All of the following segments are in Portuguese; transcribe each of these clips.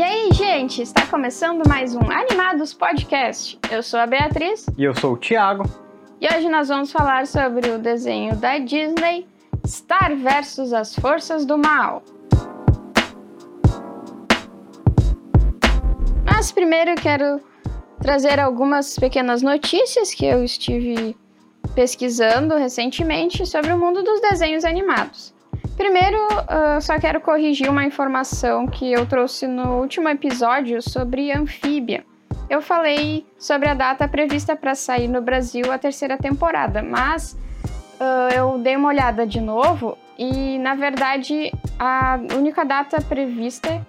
E aí, gente, está começando mais um Animados Podcast. Eu sou a Beatriz. E eu sou o Thiago. E hoje nós vamos falar sobre o desenho da Disney Star versus as Forças do Mal. Mas primeiro eu quero trazer algumas pequenas notícias que eu estive pesquisando recentemente sobre o mundo dos desenhos animados. Primeiro, uh, só quero corrigir uma informação que eu trouxe no último episódio sobre Anfíbia. Eu falei sobre a data prevista para sair no Brasil a terceira temporada, mas uh, eu dei uma olhada de novo e, na verdade, a única data prevista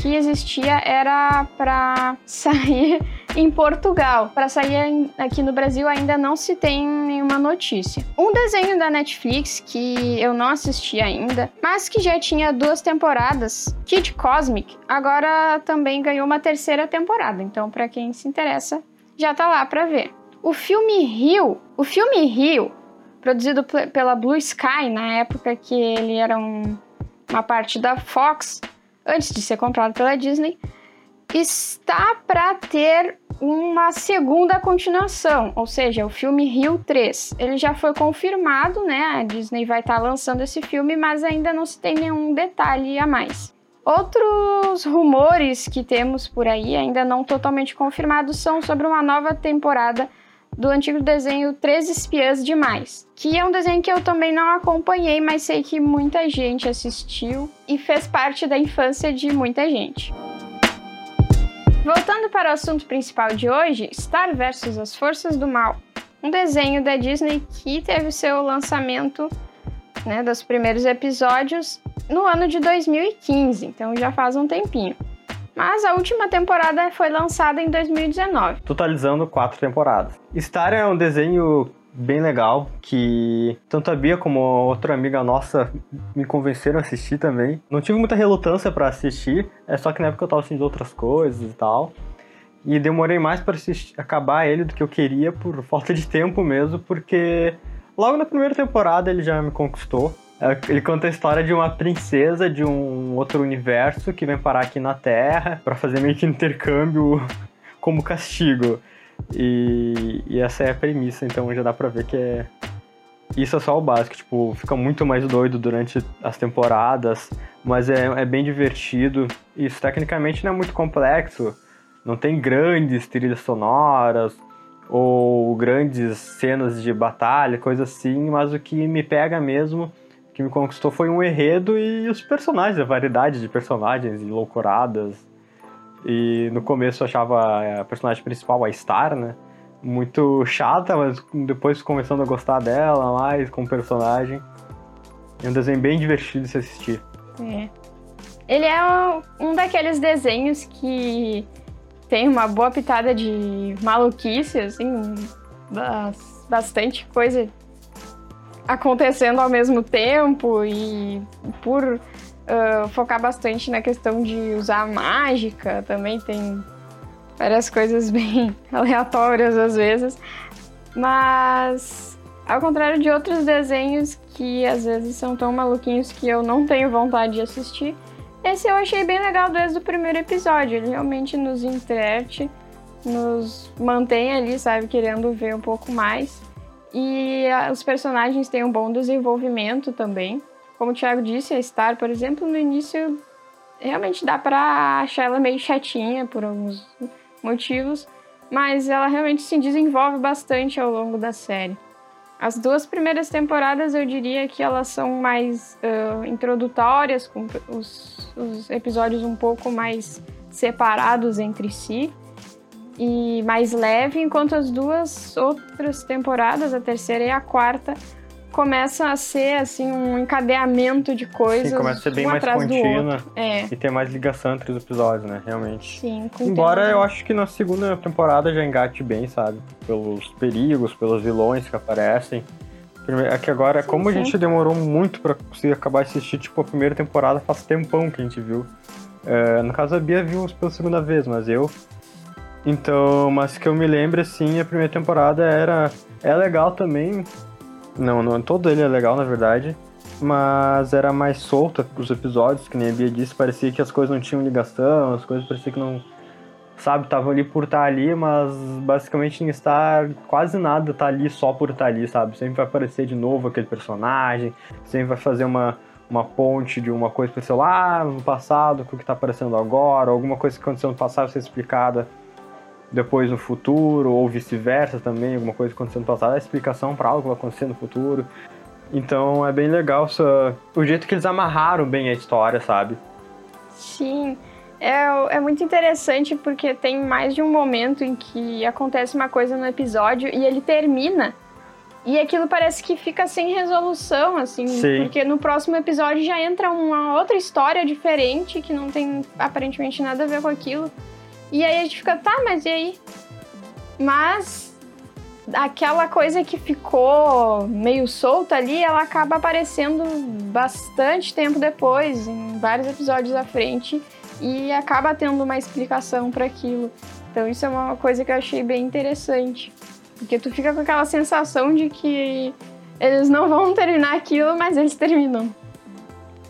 que existia era para sair em Portugal. Para sair aqui no Brasil ainda não se tem nenhuma notícia. Um desenho da Netflix que eu não assisti ainda, mas que já tinha duas temporadas, Kid Cosmic, agora também ganhou uma terceira temporada. Então, para quem se interessa, já tá lá para ver. O filme Rio, o filme Rio, produzido pela Blue Sky na época que ele era um, uma parte da Fox, antes de ser comprado pela Disney, está para ter uma segunda continuação, ou seja, o filme Rio 3. Ele já foi confirmado, né? A Disney vai estar tá lançando esse filme, mas ainda não se tem nenhum detalhe a mais. Outros rumores que temos por aí, ainda não totalmente confirmados, são sobre uma nova temporada do antigo desenho Três Espiãs Demais, que é um desenho que eu também não acompanhei, mas sei que muita gente assistiu e fez parte da infância de muita gente. Voltando para o assunto principal de hoje, Star vs as Forças do Mal, um desenho da Disney que teve seu lançamento né, dos primeiros episódios no ano de 2015, então já faz um tempinho. Mas a última temporada foi lançada em 2019. Totalizando quatro temporadas. Star é um desenho bem legal que tanto a Bia como outra amiga nossa me convenceram a assistir também. Não tive muita relutância para assistir, é só que na época eu tava assistindo outras coisas e tal. E demorei mais para acabar ele do que eu queria por falta de tempo mesmo, porque logo na primeira temporada ele já me conquistou. É, ele conta a história de uma princesa de um outro universo que vem parar aqui na Terra para fazer meio que intercâmbio como castigo. E, e, essa é a premissa, então já dá pra ver que é. Isso é só o básico, tipo, fica muito mais doido durante as temporadas, mas é, é bem divertido. Isso tecnicamente não é muito complexo, não tem grandes trilhas sonoras ou grandes cenas de batalha, coisa assim, mas o que me pega mesmo que me conquistou foi um enredo e os personagens, a variedade de personagens e loucuradas. E no começo eu achava a personagem principal, a Star, né? Muito chata, mas depois começando a gostar dela mais como personagem. É um desenho bem divertido de se assistir. É. Ele é um, daqueles desenhos que tem uma boa pitada de maluquice, assim, bastante coisa acontecendo ao mesmo tempo e por uh, focar bastante na questão de usar mágica, também tem várias coisas bem aleatórias às vezes, mas ao contrário de outros desenhos que às vezes são tão maluquinhos que eu não tenho vontade de assistir, esse eu achei bem legal desde o primeiro episódio. Ele realmente nos enterte, nos mantém ali, sabe, querendo ver um pouco mais. E os personagens têm um bom desenvolvimento também. Como o Thiago disse, a Star, por exemplo, no início realmente dá pra achar ela meio chatinha por alguns motivos, mas ela realmente se desenvolve bastante ao longo da série. As duas primeiras temporadas eu diria que elas são mais uh, introdutórias, com os, os episódios um pouco mais separados entre si e mais leve, enquanto as duas outras temporadas, a terceira e a quarta, começam a ser assim um encadeamento de coisas. Sim, começa a ser bem um mais contínua é. e ter mais ligação entre os episódios, né? Realmente. Sim. Embora eu acho que na segunda temporada já engate bem, sabe? Pelos perigos, pelos vilões que aparecem. É que agora, sim, como sim. a gente demorou muito para conseguir acabar de assistir, tipo, a primeira temporada faz tempão que a gente viu. É, no caso, a Bia viu pela segunda vez, mas eu então, mas que eu me lembro, assim, a primeira temporada era. É legal também. Não, não todo ele é legal, na verdade. mas era mais solta os episódios, que nem a Bia disse, parecia que as coisas não tinham ligação, as coisas parecia que não. Sabe, estavam ali por estar ali, mas basicamente em estar quase nada tá ali só por estar ali, sabe? Sempre vai aparecer de novo aquele personagem, sempre vai fazer uma, uma ponte de uma coisa que aconteceu lá no passado com o que está aparecendo agora, alguma coisa que aconteceu no passado ser explicada depois no futuro, ou vice-versa também, alguma coisa que aconteceu no passado, é explicação para algo que vai acontecer no futuro. Então é bem legal essa, o jeito que eles amarraram bem a história, sabe? Sim. É, é muito interessante porque tem mais de um momento em que acontece uma coisa no episódio e ele termina e aquilo parece que fica sem resolução, assim, Sim. porque no próximo episódio já entra uma outra história diferente que não tem aparentemente nada a ver com aquilo. E aí a gente fica, tá, mas e aí? Mas aquela coisa que ficou meio solta ali, ela acaba aparecendo bastante tempo depois, em vários episódios à frente, e acaba tendo uma explicação para aquilo. Então isso é uma coisa que eu achei bem interessante. Porque tu fica com aquela sensação de que eles não vão terminar aquilo, mas eles terminam.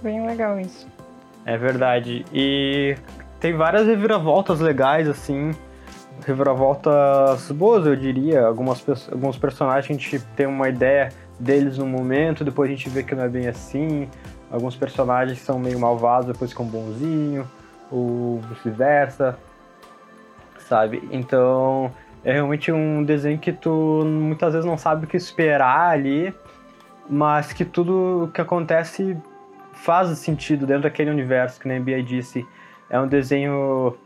Bem legal isso. É verdade. E tem várias reviravoltas legais, assim. Reviravoltas boas, eu diria. Algumas, alguns personagens a gente tem uma ideia deles no momento, depois a gente vê que não é bem assim. Alguns personagens são meio malvados, depois ficam bonzinho, ou vice-versa, sabe? Então, é realmente um desenho que tu muitas vezes não sabe o que esperar ali, mas que tudo o que acontece faz sentido dentro daquele universo, que nem a Bia disse. É um desenho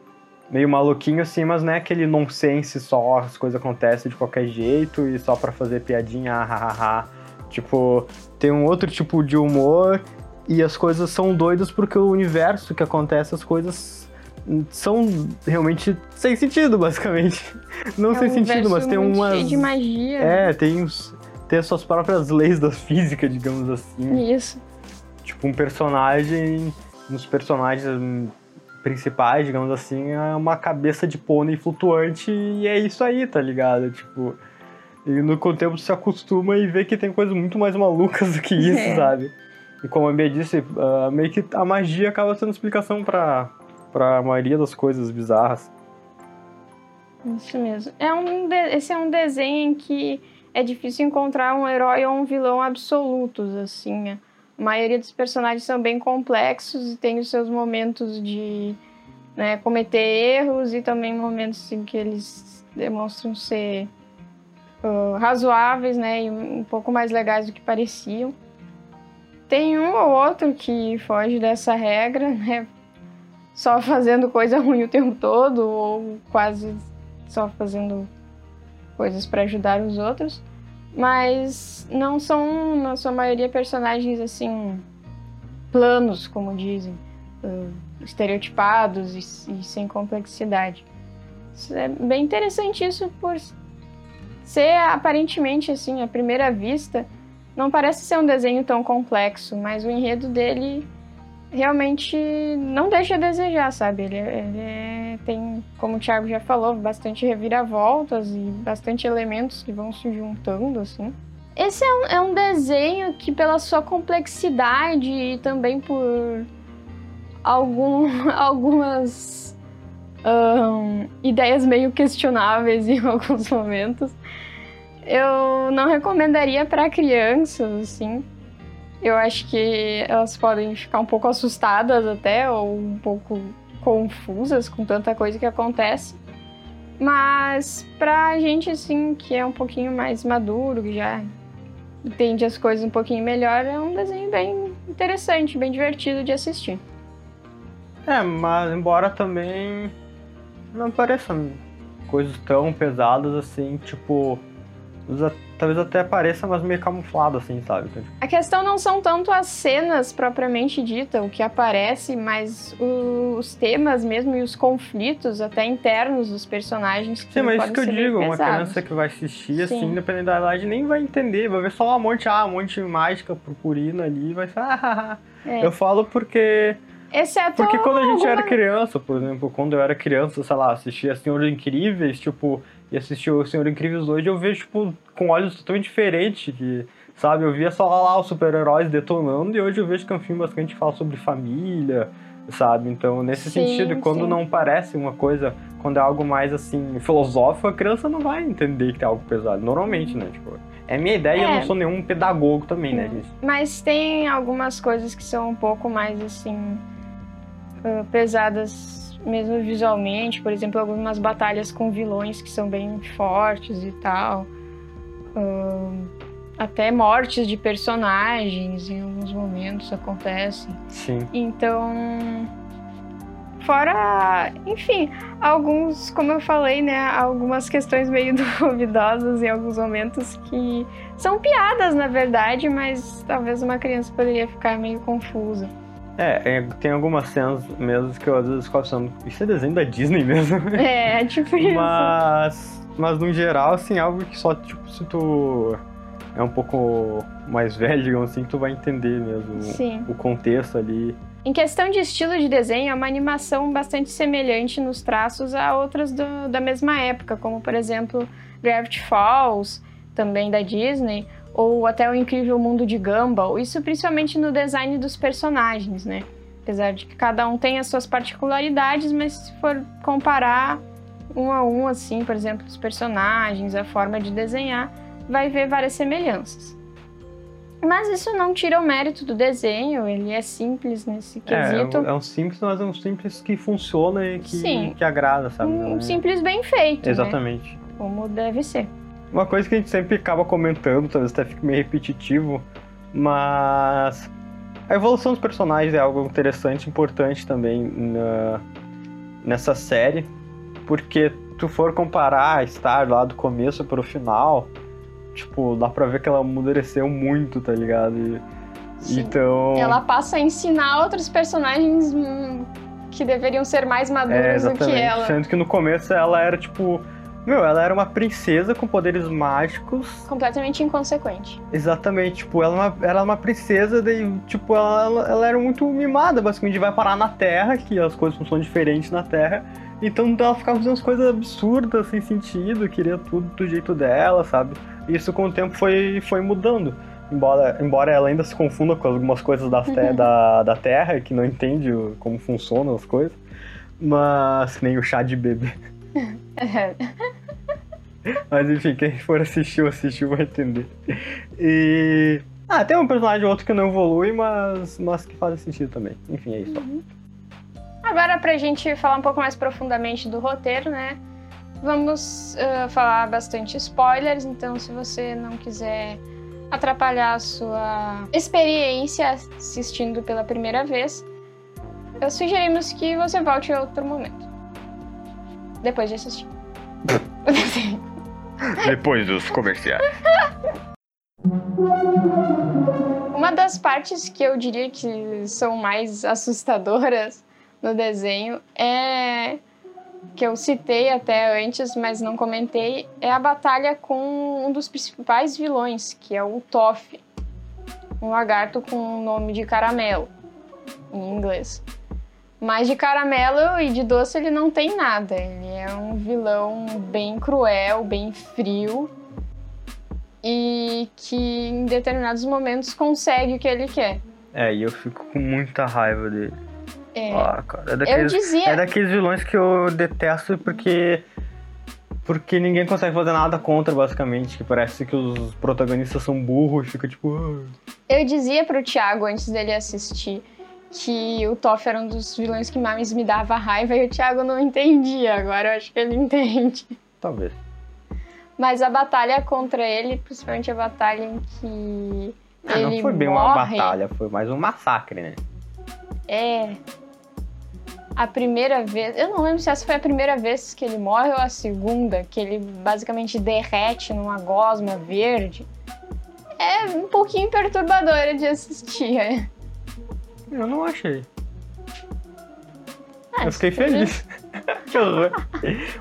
meio maluquinho assim, mas não é aquele nonsense só, as coisas acontecem de qualquer jeito e só para fazer piadinha, hahaha. Tipo, tem um outro tipo de humor e as coisas são doidas porque o universo que acontece as coisas são realmente sem sentido, basicamente. Não é sem um sentido, mas tem umas. Cheio de magia. É, tem, uns, tem as suas próprias leis da física, digamos assim. Isso. Tipo, um personagem. Uns personagens principais, digamos assim, é uma cabeça de pônei flutuante e é isso aí, tá ligado? Tipo. E no tempo se acostuma e vê que tem coisas muito mais malucas do que isso, é. sabe? E como a Bia disse, uh, meio que a magia acaba sendo explicação para para a maioria das coisas bizarras. Isso mesmo. É um de... Esse é um desenho em que é difícil encontrar um herói ou um vilão absolutos, assim. A maioria dos personagens são bem complexos e tem os seus momentos de né, cometer erros e também momentos em que eles demonstram ser uh, razoáveis, né, e um pouco mais legais do que pareciam. Tem um ou outro que foge dessa regra, né, só fazendo coisa ruim o tempo todo ou quase só fazendo coisas para ajudar os outros, mas não são na sua maioria personagens assim planos, como dizem, uh, estereotipados e, e, sem complexidade. Isso é bem interessante isso por ser aparentemente assim à primeira vista não parece ser um desenho tão complexo, mas o enredo dele realmente não deixa a desejar, sabe? Ele, ele é, tem, como o Thiago já falou, bastante reviravoltas e bastante elementos que vão se juntando, assim. Esse é um, é um desenho que, pela sua complexidade e também por algum, algumas um, ideias meio questionáveis em alguns momentos, eu não recomendaria para crianças, assim, eu acho que elas podem ficar um pouco assustadas até, ou um pouco confusas com tanta coisa que acontece. Mas pra gente, assim, que é um pouquinho mais maduro, que já entende as coisas um pouquinho melhor, é um desenho bem interessante, bem divertido de assistir. É, mas embora também não pareçam coisas tão pesadas assim, tipo, talvez até pareça, mas meio camuflado, assim, sabe? Então, tipo, a questão não são tanto as cenas propriamente dita, o que aparece, mas os temas mesmo e os conflitos até internos dos personagens. Que Sim, mas isso que eu digo, uma criança que vai assistir, assim, independente da idade, nem vai entender, vai ver só um monte, ah, um monte de mágica purpurina ali, vai ser, ah, é. Eu falo porque... Exceto Porque quando a gente alguma... era criança, por exemplo, quando eu era criança, sei lá, assistia Senhor Incríveis, tipo, e assistir o Senhor Incrível hoje, eu vejo, tipo, com olhos totalmente diferentes, que Sabe, eu via só lá os super-heróis detonando e hoje eu vejo que é um filme bastante fala sobre família, sabe? Então, nesse Sim, sentido, quando sim. não parece uma coisa, quando é algo mais assim, filosófico, a criança não vai entender que é algo pesado. Normalmente, né? Tipo, é minha ideia e eu É. não sou nenhum pedagogo também, né, gente? Mas tem algumas coisas que são um pouco mais assim. ah, pesadas mesmo visualmente. Por exemplo, algumas batalhas com vilões que são bem fortes e tal. Até mortes de personagens em alguns momentos acontecem. Sim. Então. Fora, enfim, alguns, como eu falei, né, algumas questões meio duvidosas em alguns momentos que são piadas, na verdade, mas talvez uma criança poderia ficar meio confusa. É, é, tem algumas cenas mesmo que eu às vezes fico isso é desenho da Disney mesmo? É, tipo isso. mas, mas no geral, assim, algo que só, tipo, se tu é um pouco mais velho, digamos assim, tu vai entender mesmo Sim. o contexto ali. Em questão de estilo de desenho, é uma animação bastante semelhante nos traços a outras do- da mesma época, como por exemplo Gravity Falls, também da Disney, ou até o Incrível Mundo de Gumball. Isso principalmente no design dos personagens, né? Apesar de que cada um tem as suas particularidades, mas se for comparar um a um, assim, por exemplo, os personagens, a forma de desenhar, vai ver várias semelhanças. Mas isso não tira o mérito do desenho, ele é simples nesse quesito. É, é um simples, mas é um simples que funciona e que, Sim. que agrada, sabe? Um é- simples bem feito, né? Exatamente. Como deve ser. Uma coisa que a gente sempre acaba comentando, talvez até fique meio repetitivo, mas a evolução dos personagens é algo interessante, importante também na- nessa série, porque tu for comparar a Star lá do começo pro final, tipo, dá pra ver que ela amadureceu muito, tá ligado? E- Sim. então. Ela passa a ensinar outros personagens hum, que deveriam ser mais É, maduros do que ela. Sendo que no começo ela era tipo. Meu, ela era uma princesa com poderes mágicos. Completamente inconsequente. Exatamente, tipo, ela, é uma- ela é uma princesa, daí, tipo, ela, ela, era muito mimada, basicamente, vai parar na Terra, que as coisas funcionam diferentes na Terra. Então ela ficava fazendo umas coisas absurdas, sem sentido, queria tudo do jeito dela, sabe? Isso com o tempo foi, foi mudando. Embora, embora ela ainda se confunda com algumas coisas das te- da, da Terra, que não entende como funcionam as coisas. Mas nem o chá de bebê. Mas enfim, quem for assistir ou assistiu vai entender. E. Ah, tem um personagem ou outro que não evolui, mas, mas que faz sentido também. Enfim, é isso. Agora, pra gente falar um pouco mais profundamente do roteiro, né? Vamos ah, falar bastante spoilers, então se você não quiser atrapalhar a sua experiência assistindo pela primeira vez, sugerimos que você volte em outro momento. Depois de assistir. Depois dos comerciais. Uma das partes que eu diria que são mais assustadoras no desenho é que eu citei até antes, mas não comentei, é a batalha com um dos principais vilões, que é o Toff, um lagarto com o nome de caramelo em inglês. Mas de caramelo e de doce ele não tem nada. Ele é um vilão bem cruel, bem frio e que em determinados momentos consegue o que ele quer. É, e eu fico com muita raiva dele. É, Ah, cara. É eu daqueles, dizia, é daqueles vilões que eu detesto porque. Porque ninguém consegue fazer nada contra, basicamente. Que parece que os protagonistas são burros e fica tipo. "Ah". eu dizia pro Thiago antes dele assistir que o Toff era um dos vilões que mais me dava raiva e o Thiago não entendia. Agora eu acho que ele entende. Talvez. Mas a batalha contra ele, principalmente a batalha em que Ah, ele não foi bem uma morre, batalha, foi mais um massacre, né? É. A primeira vez. Eu não lembro se essa foi a primeira vez que ele morre ou a segunda, que ele basicamente derrete numa gosma verde. É um pouquinho perturbadora de assistir. É. Eu não achei. Ah, eu fiquei podia- feliz. que horror.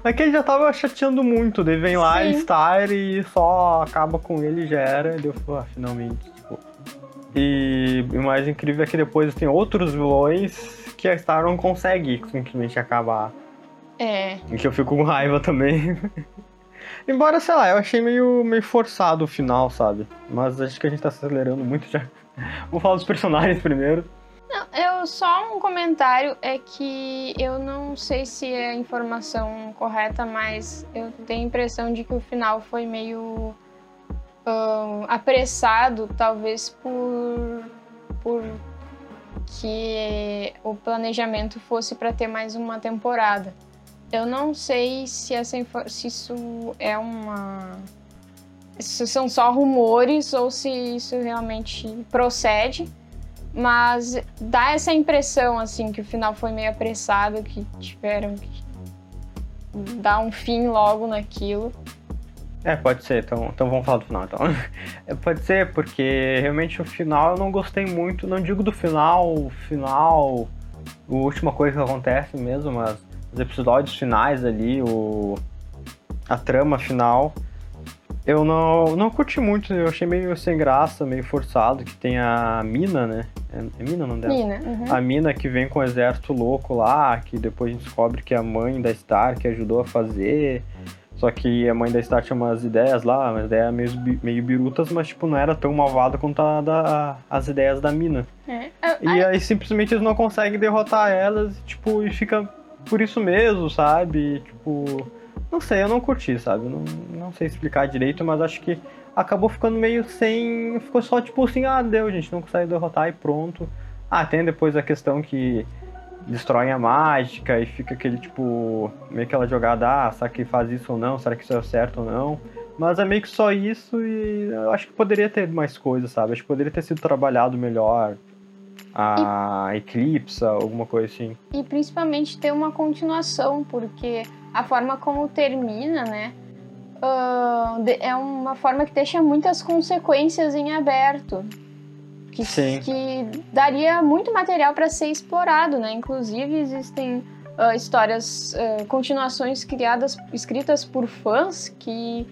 Mas que ele já tava chateando muito, daí vem lá Sim. e Star e só acaba com ele e já era. E eu falei, ah, finalmente, tipo. E o mais incrível é que depois tem outros vilões que a Star não consegue simplesmente acabar. É. E que eu fico com raiva também. Embora, sei lá, eu achei meio, meio forçado o final, sabe? Mas acho que a gente tá acelerando muito já. Vou falar dos personagens primeiro. Não, eu só um comentário é que eu não sei se é a informação correta, mas eu tenho a impressão de que o final foi meio apressado, talvez por, por que o planejamento fosse para ter mais uma temporada. Eu não sei se, essa, se isso é uma. Se são só rumores ou se isso realmente procede, mas dá essa impressão assim que o final foi meio apressado, que tiveram que dar um fim logo naquilo. É, pode ser, então, então vamos falar do final então. É, pode ser, porque realmente o final eu não gostei muito, não digo do final, o final, a última coisa que acontece mesmo, mas os episódios finais ali, o, a trama final, eu não, não curti muito, eu achei meio sem graça, meio forçado, que tem a Mina, né? É, é Mina não dela? Mina, uhum. A Mina que vem com o exército louco lá, que depois a gente descobre que é a mãe da Star que ajudou a fazer. Só que a mãe da Star tinha umas ideias lá, umas ideias meio, meio birutas, mas tipo, não era tão malvada quanto a da, as ideias da Mina. É. E aí simplesmente eles não conseguem derrotar elas, tipo, e fica por isso mesmo, sabe? Tipo, não sei, eu não curti, sabe? Não, não sei explicar direito, mas acho que acabou ficando meio sem. Ficou só tipo assim, ah, deu, gente, não consegue derrotar e pronto. Ah, tem depois a questão que destroem a mágica e fica aquele tipo. meio aquela jogada, ah, será que faz isso ou não? Será que isso é certo ou não? Mas é meio que só isso e eu acho que poderia ter mais coisas, sabe? Acho que poderia ter sido trabalhado melhor a e, Eclipse, alguma coisa assim. E principalmente ter uma continuação, porque a forma como termina, né? Uh, é uma forma que deixa muitas consequências em aberto. Que, Sim. que daria muito material para ser explorado, né? Inclusive existem uh, histórias, uh, continuações criadas, escritas por fãs que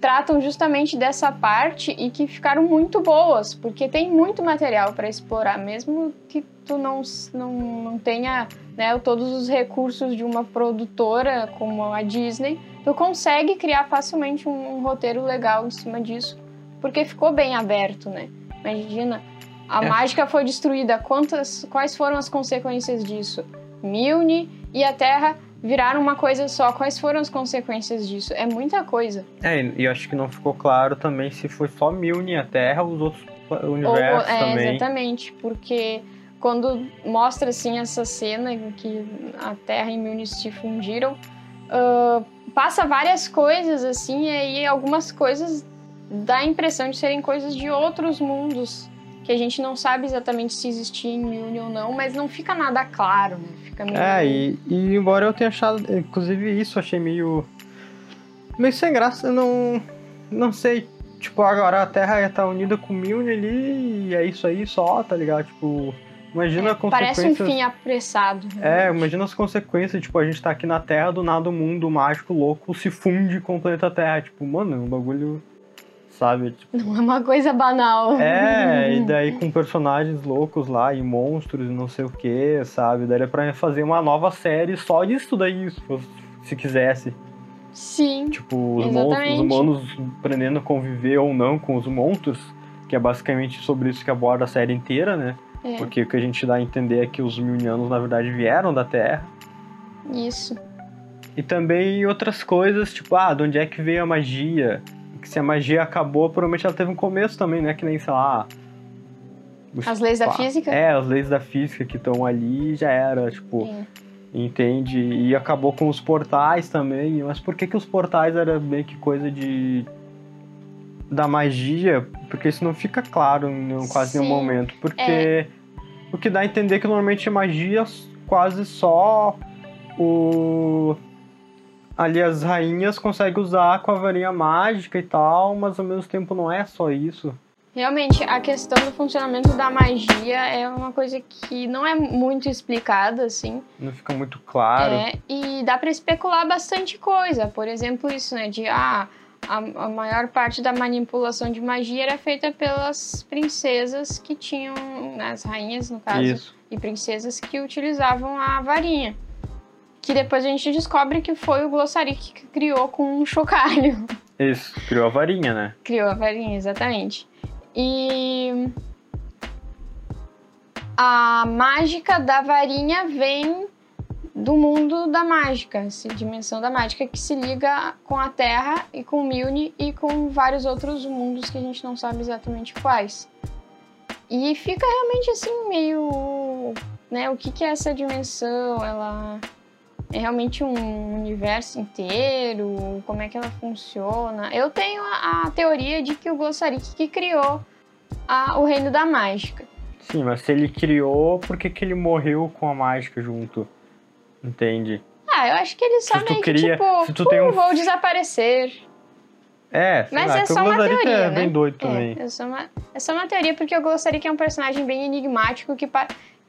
tratam justamente dessa parte e que ficaram muito boas, porque tem muito material para explorar, mesmo que tu não, não, não tenha né, todos os recursos de uma produtora como a Disney, tu consegue criar facilmente um, um roteiro legal em cima disso, porque ficou bem aberto, né? Imagina, a é. mágica foi destruída, quantas, quais foram as consequências disso? Milne e a Terra viraram uma coisa só. Quais foram as consequências disso? É muita coisa. É, e eu acho que não ficou claro também se foi só Milne a Terra ou os outros universos Ou, é, também. Exatamente, porque quando mostra assim essa cena em que a Terra e Milne se fundiram, uh, passa várias coisas assim, e aí algumas coisas dá a impressão de serem coisas de outros mundos que a gente não sabe exatamente se existia em ou não, mas não fica nada claro, né? Fica meio... É, e, e embora eu tenha achado, inclusive isso, achei meio. meio sem graça, não. não sei. Tipo, agora a Terra ia estar unida com Milne ali e é isso aí só, tá ligado? Tipo. Imagina é. Parece um fim apressado. Realmente. É, imagina as consequências, tipo, a gente tá aqui na Terra, do nada o mundo mágico louco se funde com o planeta Terra. Tipo, mano, é um bagulho sabe? Tipo, não é uma coisa banal. É, e daí com personagens loucos lá e monstros e não sei o que, sabe? Daria pra fazer uma nova série só disso daí, se quisesse. Sim. Tipo, os, monstros, os humanos aprendendo a conviver ou não com os monstros, que é basicamente sobre isso que aborda a série inteira, né? É. Porque o que a gente dá a entender é que os Milnianos, na verdade, vieram da Terra. Isso. E também outras coisas, tipo, ah, de onde é que veio a magia? Que se a magia acabou, provavelmente ela teve um começo também, né? Que nem, sei lá. As leis da física? É, as leis da física que estão ali já era, tipo. Sim. Entende? E acabou com os portais também. Mas por que, que os portais era meio que coisa de. da magia? Porque isso não fica claro em quase Sim. nenhum momento. Porque é. o que dá a entender que normalmente magia quase só o ali as rainhas conseguem usar com a varinha mágica e tal, mas ao mesmo tempo não é só isso. Realmente, a questão do funcionamento da magia é uma coisa que não é muito explicada, assim. Não fica muito claro. É, e dá para especular bastante coisa. Por exemplo, isso, né? De, ah, a, a maior parte da manipulação de magia era feita pelas princesas que tinham, né, as rainhas, no caso, isso. e princesas que utilizavam a varinha Que depois a gente descobre que foi o Glossarik que criou com um chocalho. Isso, criou a varinha, né? Criou a varinha, exatamente. E a mágica da varinha vem do mundo da mágica, essa dimensão da mágica que se liga com a Terra e com o Milne e com vários outros mundos que a gente não sabe exatamente quais. E fica realmente assim meio, né, o que que é essa dimensão? Ela é realmente um universo inteiro? Como é que ela funciona? Eu tenho a, a teoria de que o Glossarik que criou a, o reino da mágica. Sim, mas se ele criou, por que, que ele morreu com a mágica junto? Entende? Ah, eu acho que ele só Se meio cria- que tipo, se tu tem um- "Uh, vou desaparecer. É, Mas lá, é só o uma Glossarik teoria, é né? bem doido também. É, é só uma, é só uma teoria, porque eu gostaria que é um personagem bem enigmático que,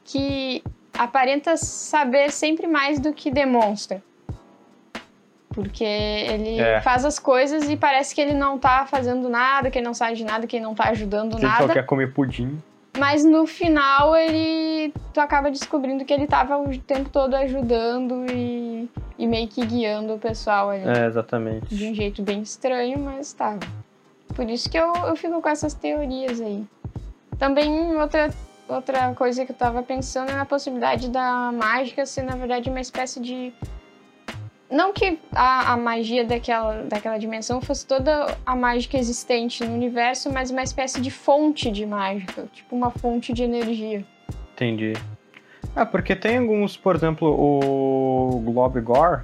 que aparenta saber sempre mais do que demonstra. Porque ele É. faz as coisas e parece que ele não tá fazendo nada, que ele não sabe de nada, que ele não tá ajudando Se ele só nada. quer comer pudim. Mas no final ele. Tu acaba descobrindo que ele tava o tempo todo ajudando e, e meio que guiando o pessoal ali. É, exatamente. De um jeito bem estranho, mas tava. Por isso que eu, eu fico com essas teorias aí. Também outra, outra coisa que eu tava pensando é na possibilidade da mágica ser, na verdade, uma espécie de. Não que a, a magia daquela, daquela dimensão fosse toda a mágica existente no universo, mas uma espécie de fonte de mágica, tipo uma fonte de energia. Entendi. É, porque tem alguns, por exemplo, o Globigor,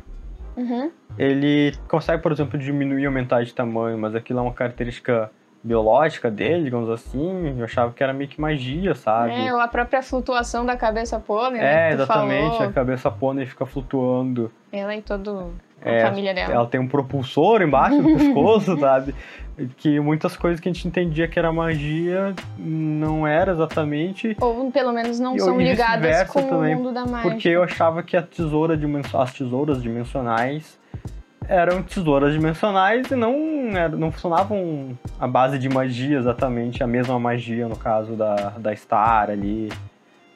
Uhum. ele consegue, por exemplo, diminuir e aumentar de tamanho, mas aquilo é uma característica biológica dele, digamos assim. Eu achava que era meio que magia, sabe? É, ou a própria flutuação da cabeça pônei, É, né? tu exatamente. falou. A cabeça pônei fica flutuando. Ela e toda a É, família dela. Ela tem um propulsor embaixo do pescoço, sabe? Que muitas coisas que a gente entendia que era magia não era exatamente. Ou pelo menos não E- são ligadas com também, o mundo da mágica. Porque eu achava que a tesoura as tesouras dimensionais eram tesouras dimensionais e não, não funcionavam à base de magia exatamente, a mesma magia no caso da, da Star ali,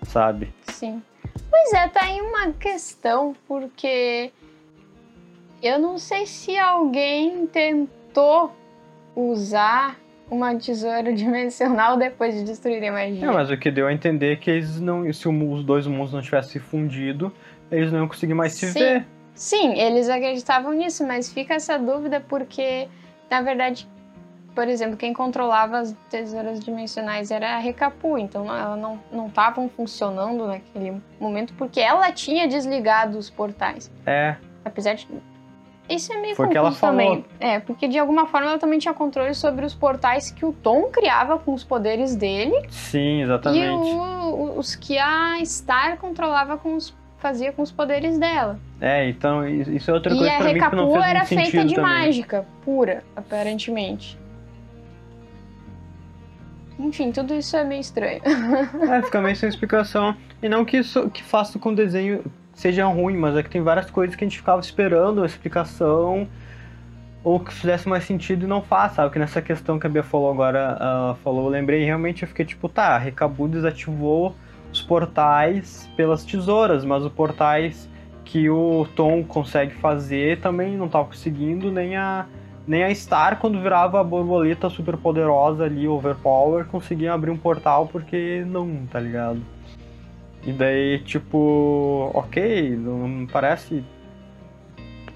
sabe? Sim. Pois é, tá aí uma questão, porque eu não sei se alguém tentou usar uma tesoura dimensional depois de destruir a magia. É, mas o que deu a entender é que eles não, se os dois mundos não tivessem se fundido, eles não iam conseguir mais se Sim. ver. Sim, eles acreditavam nisso, mas fica essa dúvida porque, na verdade, por exemplo, quem controlava as tesouras dimensionais era a Recapu, então ela não não estavam funcionando naquele momento porque ela tinha desligado os portais. É, Apesar de. Isso é meio Foi o que confuso ela falou. também. É, porque de alguma forma ela também tinha controle sobre os portais que o Tom criava com os poderes dele sim, e exatamente. o- o- os que a Star controlava com os. Fazia com os poderes dela. É, então isso é outra e coisa a pra mim que não Recapu fez era feita de também. mágica pura, aparentemente. Enfim, tudo isso é meio estranho. É, fica meio sem explicação. E não que isso que faça com o desenho seja ruim, mas é que tem várias coisas que a gente ficava esperando uma explicação ou que fizesse mais sentido e não faz, sabe? Que nessa questão que a Bia falou agora, ah, falou, eu lembrei, realmente eu fiquei tipo, tá, Recabu desativou os portais pelas tesouras, mas os portais que o Tom consegue fazer também não tava conseguindo, nem a nem a Star, quando virava a borboleta super poderosa ali, overpower, conseguia abrir um portal porque não, tá ligado? E daí, tipo, ok, não parece.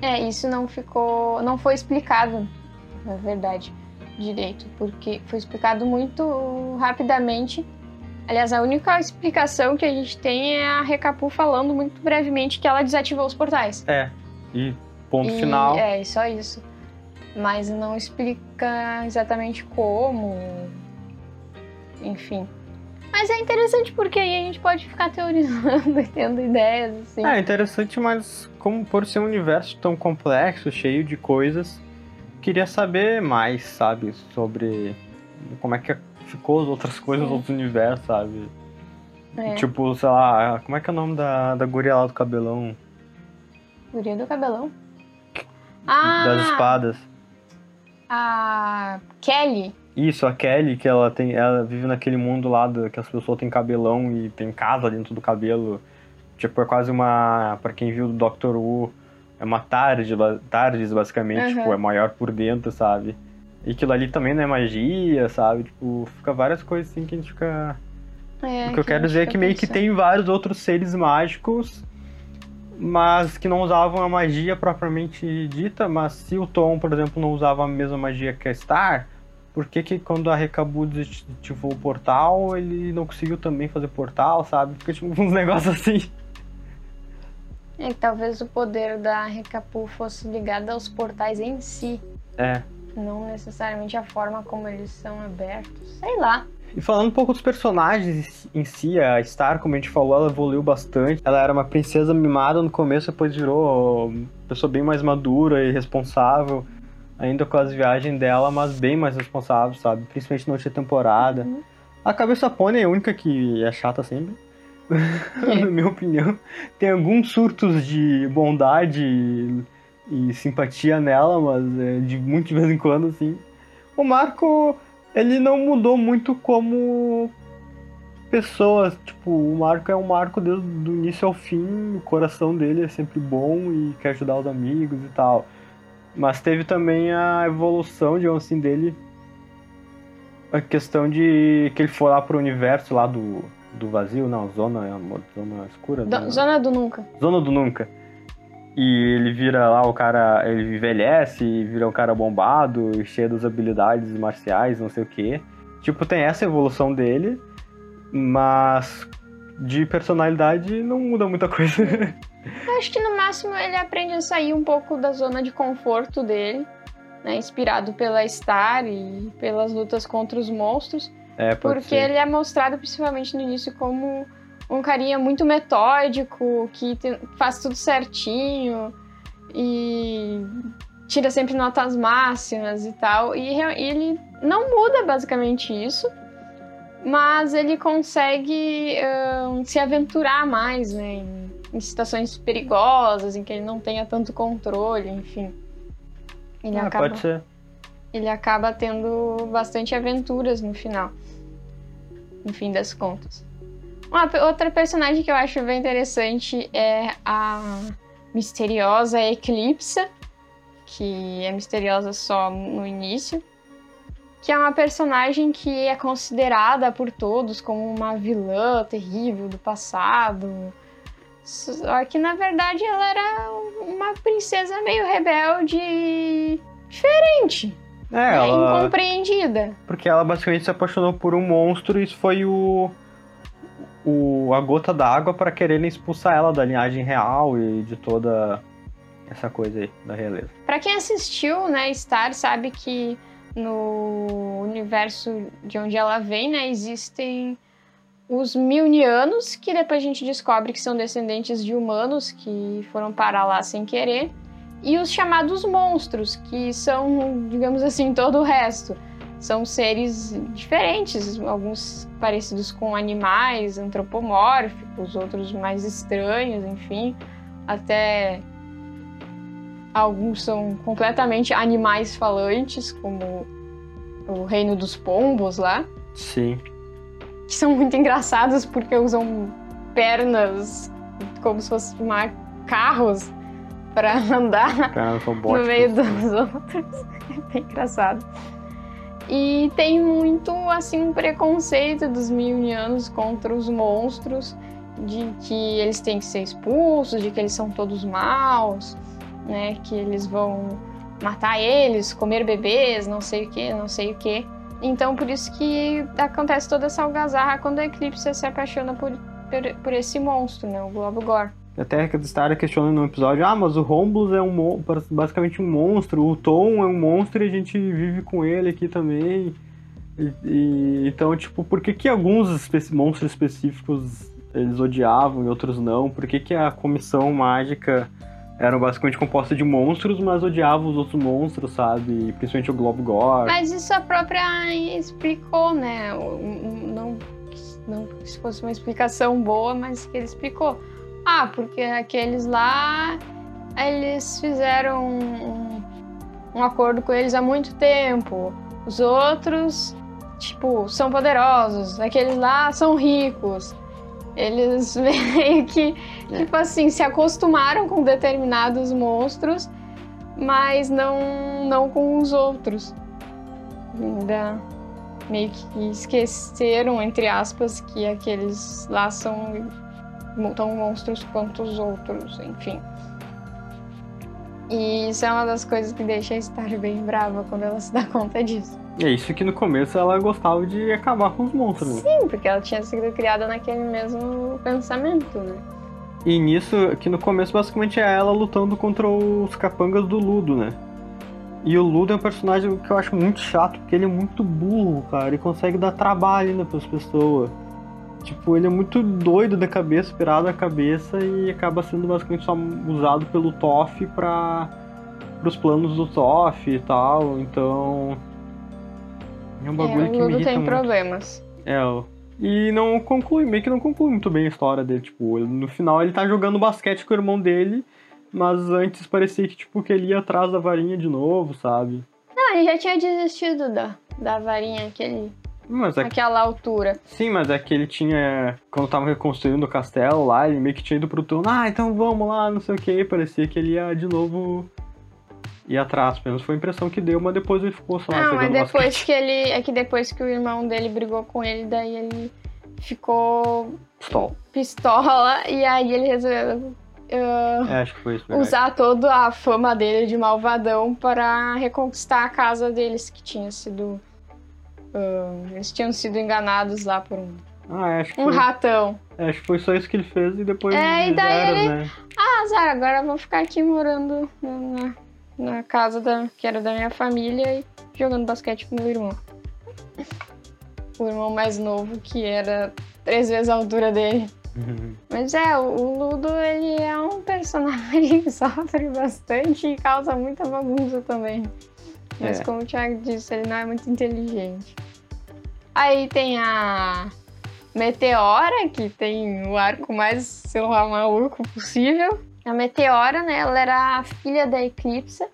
É, isso não ficou. não foi explicado, na verdade, direito, porque foi explicado muito rapidamente. Aliás, a única explicação que a gente tem é a Recapu falando muito brevemente que ela desativou os portais. É. E ponto E- final. É, só isso. Mas não explica exatamente como. Enfim. Mas é interessante porque aí a gente pode ficar teorizando e tendo ideias, assim. É interessante, mas como por ser um universo tão complexo, cheio de coisas, queria saber mais, sabe, sobre como é que ficou as outras coisas, Sim. outros universos, sabe? É. Tipo, sei lá, como é que é o nome da, da guria lá do cabelão? Guria do cabelão. Ah! Das espadas. A Kelly. Isso, a Kelly, que ela tem. Ela vive naquele mundo lá do, que as pessoas têm cabelão e tem casa dentro do cabelo. Tipo, é quase uma. Pra quem viu o Doctor Who, é uma tarde, tardes, basicamente, uhum. tipo, é maior por dentro, sabe? E aquilo ali também não é magia, sabe? Tipo, fica várias coisas assim que a gente fica. É, o que, que eu quero dizer é que meio que tem vários outros seres mágicos, mas que não usavam a magia propriamente dita, mas se o Tom, por exemplo, não usava a mesma magia que a Star, por que, que quando a Recabu desativou o portal, ele não conseguiu também fazer portal, sabe? Fica tipo uns negócios assim. É que talvez o poder da Recapu fosse ligado aos portais em si. É. Não necessariamente a forma como eles são abertos. Sei lá. E falando um pouco dos personagens em si, a Star, como a gente falou, ela evoluiu bastante. Ela era uma princesa mimada no começo, depois virou pessoa bem mais madura e responsável. Ainda com as viagens dela, mas bem mais responsável, sabe? Principalmente na última temporada. Uhum. A cabeça pônei é a única que é chata sempre. Na minha opinião. Tem alguns surtos de bondade e simpatia nela, mas é de muito de vez em quando, assim. O Marco, ele não mudou muito como pessoa. Tipo, o Marco é um Marco desde o início ao fim, o coração dele é sempre bom e quer ajudar os amigos e tal. Mas teve também a evolução, digamos assim, dele. A questão de que ele foi lá pro universo lá do, do vazio, não, zona, zona escura. Do, zona do nunca. Zona do nunca. E ele vira lá o cara, ele envelhece, vira um cara bombado, cheio das habilidades marciais, não sei o que. Tipo, tem essa evolução dele, mas de personalidade não muda muita coisa. Acho que no máximo ele aprende a sair um pouco da zona de conforto dele, né? Inspirado pela Star e pelas lutas contra os monstros. É, porque ser. ele é mostrado principalmente no início como um carinha muito metódico, que faz tudo certinho e tira sempre notas máximas e tal. E ele não muda basicamente isso, mas ele consegue uh, se aventurar mais, né? Em, em, situações perigosas, em que ele não tenha tanto controle, enfim. Ele ah, acaba, pode ser. Ele acaba tendo bastante aventuras no final. No fim das contas. Uma outra personagem que eu acho bem interessante é a misteriosa Eclipse, que é misteriosa só no início, que é uma personagem que é considerada por todos como uma vilã terrível do passado. Só que na verdade ela era uma princesa meio rebelde diferente. É, né? ela... incompreendida. Porque ela basicamente se apaixonou por um monstro e isso foi o o, a gota d'água para quererem expulsar ela da linhagem real e de toda essa coisa aí da realeza. Para quem assistiu, né, Star sabe que no universo de onde ela vem, né, existem os Milnianos, que depois a gente descobre que são descendentes de humanos que foram parar lá sem querer, e os chamados monstros, que são, digamos assim, todo o resto são seres diferentes, alguns parecidos com animais antropomórficos, outros mais estranhos, enfim, até alguns são completamente animais falantes, como o reino dos pombos lá. Sim. Que são muito engraçados porque usam pernas como se fossem carros para andar no meio dos outros. É bem engraçado. E tem muito assim um preconceito dos Milnianos contra os monstros, de que eles têm que ser expulsos, de que eles são todos maus, né? Que eles vão matar eles, comer bebês, não sei o que, não sei o que. Então por isso que acontece toda essa algazarra quando a Eclipse se apaixona por, por, por esse monstro, né? O Globo Gore. Até que Star questionando no episódio, ah, mas o Romulus é um basicamente um monstro, o Tom é um monstro e a gente vive com ele aqui também. E, e, então, tipo, por que, que alguns monstros específicos eles odiavam e outros não? Por que, que a comissão mágica era basicamente composta de monstros, mas odiava os outros monstros, sabe? Principalmente o Globo Gore. Mas isso a própria explicou, né? Não, não se fosse uma explicação boa, mas que ele explicou ah, porque aqueles lá, eles fizeram um, um acordo com eles há muito tempo. Os outros, tipo, são poderosos. Aqueles lá são ricos. Eles meio que, É. tipo assim, se acostumaram com determinados monstros, mas não, não com os outros. Ainda meio que esqueceram, entre aspas, que aqueles lá são tão monstros quanto os outros, enfim. E isso é uma das coisas que deixa a Star bem brava quando ela se dá conta disso. É isso que no começo ela gostava de acabar com os monstros, né? Sim, porque ela tinha sido criada naquele mesmo pensamento, né? E nisso, que no começo basicamente é ela lutando contra os capangas do Ludo, né? E o Ludo é um personagem que eu acho muito chato, porque ele é muito burro, cara. Ele consegue dar trabalho ainda pras pessoas. Tipo, ele é muito doido da cabeça, pirado da cabeça, e acaba sendo basicamente só usado pelo Toff pra. pros planos do Toff e tal. Então. É um bagulho é, que me irrita tem muito. problemas. É, e não conclui, meio que não conclui muito bem a história dele. Tipo, ele- no final ele tá jogando basquete com o irmão dele, mas antes parecia que, tipo, que ele ia atrás da varinha de novo, sabe? Não, ele já tinha desistido da, da varinha aquele, Mas é, aquela altura. sim, mas é que ele tinha. Quando tava reconstruindo o castelo lá, ele meio que tinha ido pro turno, ah, então vamos lá, não sei o que. Parecia que ele ia de novo ir atrás. Pelo menos foi a impressão que deu, mas depois ele ficou só Não, mas depois basquete. que ele. É que depois que o irmão dele brigou com ele, daí ele ficou Stop. pistola e aí ele resolveu ah, É, acho que foi isso. verdade. usar toda a fama dele de malvadão para reconquistar a casa deles que tinha sido. Ah, eles tinham sido enganados lá por um, Ah, acho que um foi, ratão. é, acho que foi só isso que ele fez e depois. É, e daí era, ele- né? Ah, Azar, agora eu vou ficar aqui morando na, na- casa da, que era da minha família e jogando basquete com meu irmão. O irmão mais novo, que era três vezes a altura dele. Mas é, o, o Ludo, ele é um personagem que sofre bastante e causa muita bagunça também. Mas É. como o Thiago disse, ele não é muito inteligente. Aí tem a Meteora, que tem o arco mais, sei lá, maluco possível. A Meteora, né, ela era a filha da Eclipse,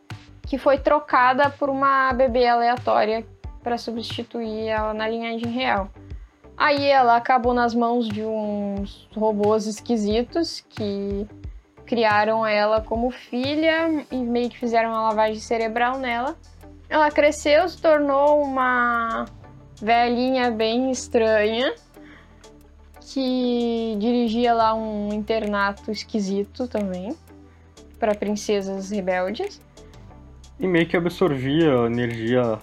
que foi trocada por uma bebê aleatória para substituir ela na linhagem real. Aí ela acabou nas mãos de uns robôs esquisitos que criaram ela como filha e meio que fizeram uma lavagem cerebral nela. Ela cresceu, se tornou uma velhinha bem estranha que dirigia lá um internato esquisito também para princesas rebeldes. E meio que absorvia a energia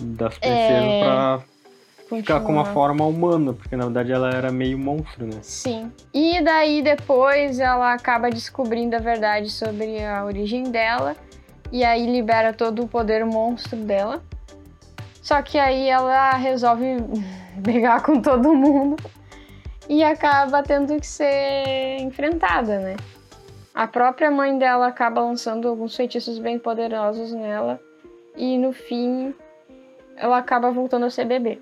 das princesas É, pra ficar com uma forma humana, porque na verdade ela era meio monstro, né? Sim. E daí depois ela acaba descobrindo a verdade sobre a origem dela e aí libera todo o poder monstro dela. Só que aí ela resolve brigar com todo mundo e acaba tendo que ser enfrentada, né? A própria mãe dela acaba lançando alguns feitiços bem poderosos nela e no fim ela acaba voltando a ser bebê.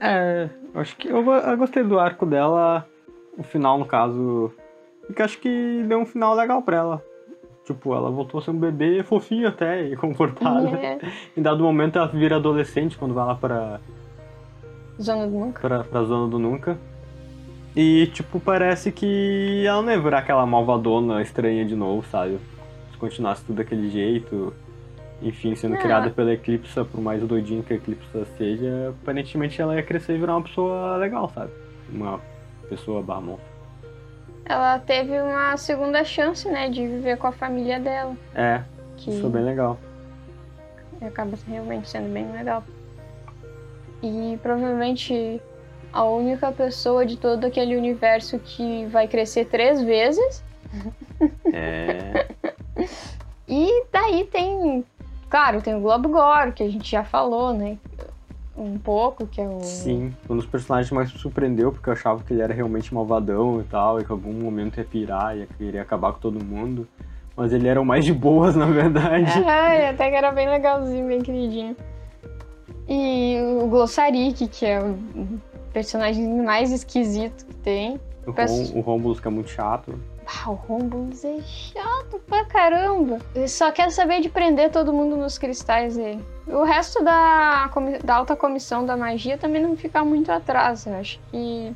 É, acho que eu, eu gostei do arco dela, o final no caso, porque acho que deu um final legal pra ela. Tipo, ela voltou a ser um bebê fofinho até e confortável. É, Em dado momento ela vira adolescente quando vai lá pra, Zona do Nunca. pra, pra zona do nunca. E, tipo, parece que ela não ia virar aquela malvadona estranha de novo, sabe? Se continuasse tudo daquele jeito. Enfim, sendo Ah. criada pela Eclipse, por mais doidinho que a Eclipse seja, aparentemente ela ia crescer e virar uma pessoa legal, sabe? Uma pessoa barra monstro. Ela teve uma segunda chance, né, de viver com a família dela, É, que isso é bem legal. acaba realmente sendo bem legal. E provavelmente a única pessoa de todo aquele universo que vai crescer três vezes. É. E daí tem, claro, tem o Globo Gore, que a gente já falou, né, um pouco, que é o Sim, um dos personagens que mais me surpreendeu, porque eu achava que ele era realmente malvadão e tal, e que em algum momento ia pirar, ia querer acabar com todo mundo. Mas ele era o mais de boas, na verdade. Ai, até que era bem legalzinho, bem queridinho. E o Glossarik, que é o personagem mais esquisito que tem. O, Rom, o Romulus que é muito chato. Ah, o Romulus é chato pra caramba. Ele só quer saber de prender todo mundo nos cristais dele. O resto da, da alta comissão da magia também não fica muito atrás. Eu acho que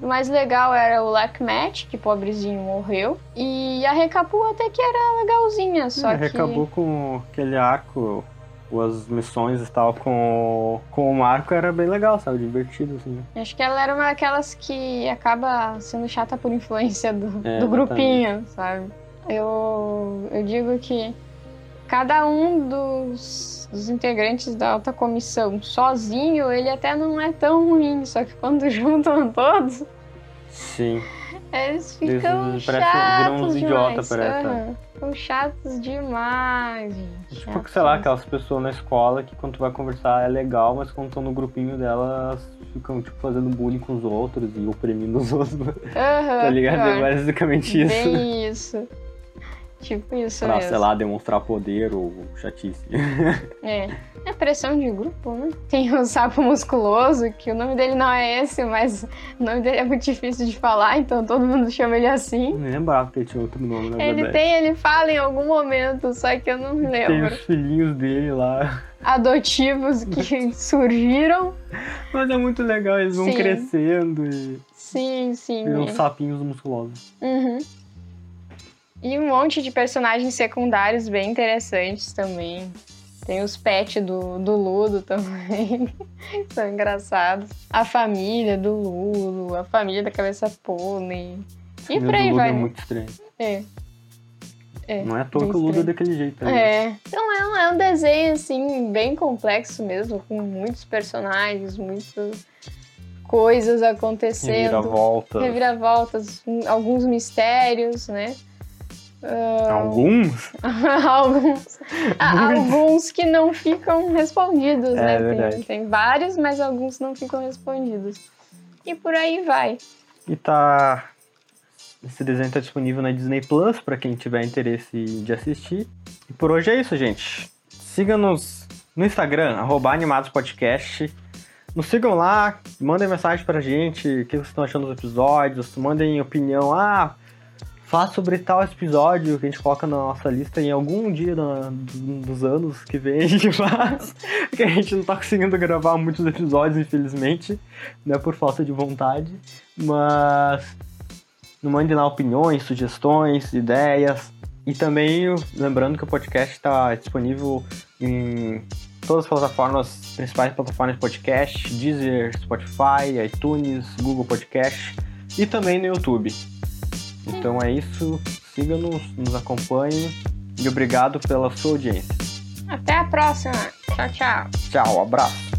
O mais legal era o Lackmat, que pobrezinho morreu. E a Recapu até que era legalzinha, só é, que... Acabou com aquele arco, as missões e tal, com, com o Marco era bem legal, sabe? Divertido, assim. Acho que ela era uma daquelas que acaba sendo chata por influência do, É, do grupinho, sabe? Eu, eu digo que cada um dos, dos integrantes da alta comissão sozinho, ele até não é tão ruim, só que quando juntam todos, Sim. eles Eles ficam parecem- chatos viram uns parece. Aham. Ficam chatos demais, gente. Tipo, Chatos sei lá, aquelas pessoas na escola que quando tu vai conversar é legal, mas quando estão no grupinho delas ficam, tipo, fazendo bullying com os outros e oprimindo os outros. Aham, tá ligado? É basicamente isso. Bem isso. Tipo isso pra, mesmo. sei lá, demonstrar poder ou chatice. É. É pressão de grupo, né? Tem o sapo musculoso, que o nome dele não é esse, mas o nome dele é muito difícil de falar, então todo mundo chama ele assim. Nem lembrava que ele tinha outro nome, na Ele verdade. tem, ele fala em algum momento, só que eu não me Tem lembro. os filhinhos dele lá. Adotivos que surgiram. Mas é muito legal, eles vão Sim. crescendo e Sim, sim. viram é. sapinhos musculosos. Uhum. E um monte de personagens secundários bem interessantes também. Tem os pets do, do Ludo também. São engraçados. A família do Ludo, a família da cabeça pônei. E por aí Ludo vai. é muito estranho. É. É, Não é à toa que o Ludo é daquele jeito. Né? É. Então é um, é um desenho, assim, bem complexo mesmo, com muitos personagens, muitas coisas acontecendo. Reviravolta. Reviravoltas, um- alguns mistérios, né? Alguns? alguns, ah, alguns que não ficam respondidos, É, né? verdade. Tem, tem vários, mas alguns não ficam respondidos. E por aí vai. E tá. Esse desenho tá disponível na Disney Plus pra quem tiver interesse de assistir. E por hoje é isso, gente. Siga-nos no Instagram, animadospodcast. Nos sigam lá, mandem mensagem pra gente, o que vocês estão achando dos episódios, mandem opinião. Ah, fala sobre tal episódio que a gente coloca na nossa lista em algum dia da- dos anos que vem a gente faz. Porque a gente não tá conseguindo gravar muitos episódios, infelizmente. Não é por falta de vontade. Mas mandem lá opiniões, sugestões, ideias. E também lembrando que o podcast está disponível em todas as plataformas, principais plataformas de podcast, Deezer, Spotify, iTunes, Google Podcast e também no YouTube. Então é isso, siga-nos, nos acompanhem e obrigado pela sua audiência. Até a próxima. Tchau, tchau. Tchau, abraço.